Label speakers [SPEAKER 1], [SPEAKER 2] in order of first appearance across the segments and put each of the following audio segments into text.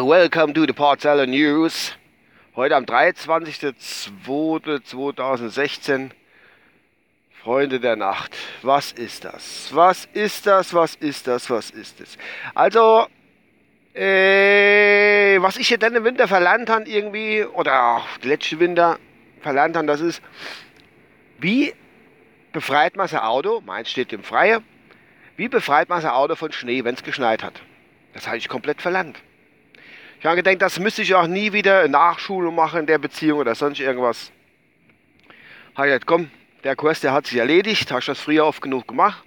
[SPEAKER 1] Welcome to the Porzeller News. Heute am 23.02.2016. Freunde der Nacht, was ist das? Was ist das? Was ist das? Was ist das? Also, äh, was ich hier dann im Winter verlernt habe irgendwie, oder auch letzte Winter verlernt habe, das ist, wie befreit man sein Auto, meins steht im Freie, wie befreit man sein Auto von Schnee, wenn es geschneit hat? Das habe ich komplett verlernt. Ich habe gedacht, das müsste ich auch nie wieder Nachschulung machen in der Beziehung oder sonst irgendwas. Habe ich gesagt, komm, der Kurs, der hat sich erledigt, hast das früher oft genug gemacht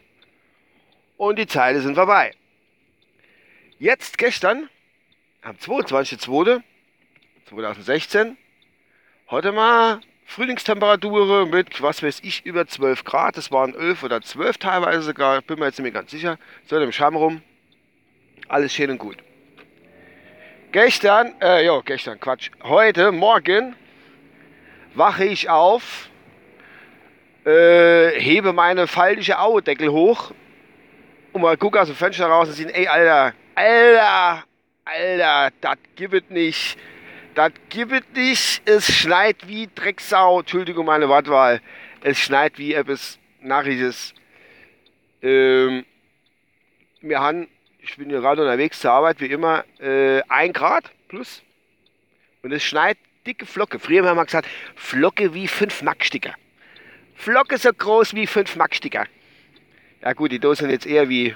[SPEAKER 1] und die Zeile sind vorbei. Jetzt gestern, am 22.02.2016, heute mal Frühlingstemperatur mit, was weiß ich, über 12 Grad. Das waren 11 oder 12 teilweise sogar, bin mir jetzt nicht mehr ganz sicher. So im Scham rum. Alles schön und gut. Gestern, äh, ja, gestern, Quatsch. Heute, morgen, wache ich auf, äh, hebe meine faltige Auerdeckel hoch und mal gucke aus dem Fenster raus und sehe, ey, Alter, Alter, Alter, das gibt es nicht. Das gibt es nicht. Es schneit wie Drecksau. Entschuldigung, meine Wortwahl. Es schneit wie etwas Nachrichtes. Ähm, wir haben, ich bin hier gerade unterwegs zur Arbeit, wie immer, äh, 1 Grad plus. Und es schneit dicke Flocke. Früher haben wir gesagt, Flocke wie 5 Macksticker. Flocke so groß wie 5 Macksticker. Ja gut, die Dosen sind jetzt eher wie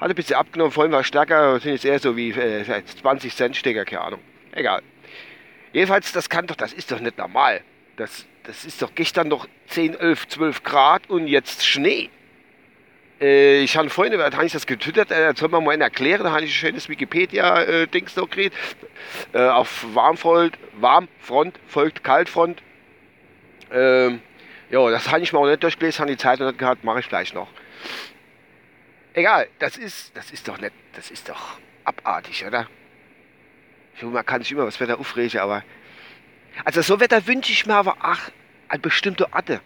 [SPEAKER 1] hat ein bisschen abgenommen, vorhin war stärker, sind jetzt eher so wie äh, 20 Cent Stecker, keine Ahnung. Egal. Jedenfalls, das kann doch, das ist doch nicht normal. Das, das ist doch gestern noch 10, 11, 12 Grad und jetzt Schnee. Äh, ich habe vorhin, da habe ich das getwittert, äh, soll man mal erklären, da habe ich ein schönes Wikipedia-Dings noch gekriegt. Äh, auf Warmfront, Warmfront folgt Kaltfront. Ähm, ja, das habe ich mal auch nicht durchgelesen, habe die Zeit noch nicht gehabt, mache ich gleich noch. Egal, das ist, das ist doch nicht, das ist doch abartig, oder? Man kann sich immer was Wetter aufregen, aber. Also so Wetter wünsche ich mir aber auch an bestimmte Orte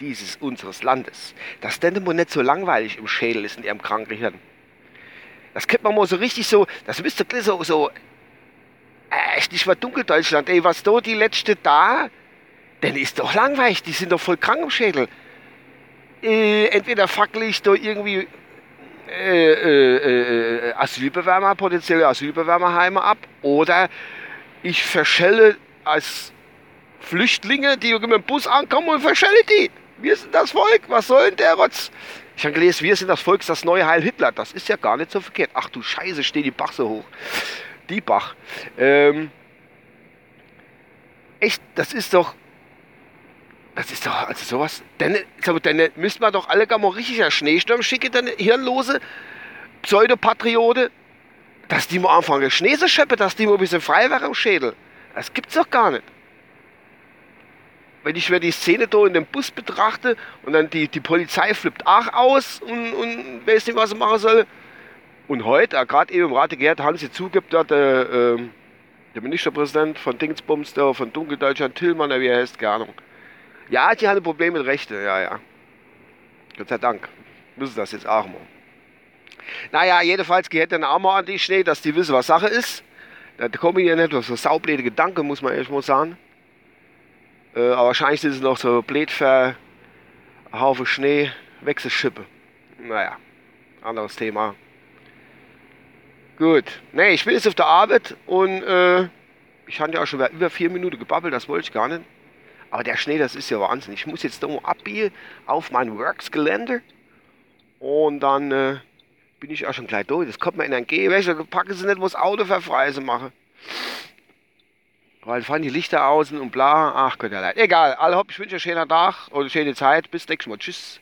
[SPEAKER 1] dieses unseres Landes. Dass denn immer nicht so langweilig im Schädel ist in ihrem kranken Hirn. Das kennt man mal so richtig so, das müsste so, so äh, echt nicht mal Dunkeldeutschland, ey, was da die letzte da, denn ist doch langweilig, die sind doch voll krank im Schädel. Äh, entweder fackel ich da irgendwie äh, äh, äh, Asylbewerber, potenzielle Asylbewerberheime ab oder ich verschelle als Flüchtlinge, die mit dem Bus ankommen und verschelle die. Wir sind das Volk, was soll denn der Rotz? Ich habe gelesen, wir sind das Volk, das neue Heil Hitler. Das ist ja gar nicht so verkehrt. Ach du Scheiße, steht die Bach so hoch. Die Bach. Ähm, echt, das ist doch das ist doch, also sowas. Dann, dann müsste man doch alle gar mal richtiger Schneesturm schicken, dann hirnlose Pseudopatriote, dass die mal anfangen Schnee zu schöpfen, dass die mal ein bisschen frei wären im Schädel. Das gibt's doch gar nicht. Wenn ich mir die Szene da in dem Bus betrachte und dann die, die Polizei flippt auch aus und, und weiß nicht, was sie machen soll. Und heute, gerade eben im Rate gehört, haben sie zugibt, dass der, äh, der Ministerpräsident von Dingsbums, der von Dunkeldeutschland, Tillmann, wie er heißt, keine Ahnung ja, die haben ein Problem mit Rechte, ja, ja. Gott sei Dank. Müssen das jetzt auch mal. Naja, jedenfalls geht dann auch mal an die Schnee, dass die wissen, was Sache ist. Da kommen ja nicht so saublöde Gedanken, muss man erst mal sagen. Äh, aber wahrscheinlich ist es noch so blöd Haufen Schnee wegzuschippen. Naja, anderes Thema. Gut. Nee, ich bin jetzt auf der Arbeit und äh, ich hatte ja auch schon über vier Minuten gebabbelt, das wollte ich gar nicht. Aber der Schnee, das ist ja Wahnsinn. Ich muss jetzt da abbiegen auf mein Works-Gelände. Und dann äh, bin ich auch schon gleich durch. Das kommt mir in den Gehwäsche. Packen sie nicht, wo das Auto verfreise mache. Weil fahren die Lichter außen und bla. Ach Gott, ja leid. Egal. Alle hopp, ich wünsche euch einen schönen Tag oder eine schöne Zeit. Bis nächstes Mal. Tschüss.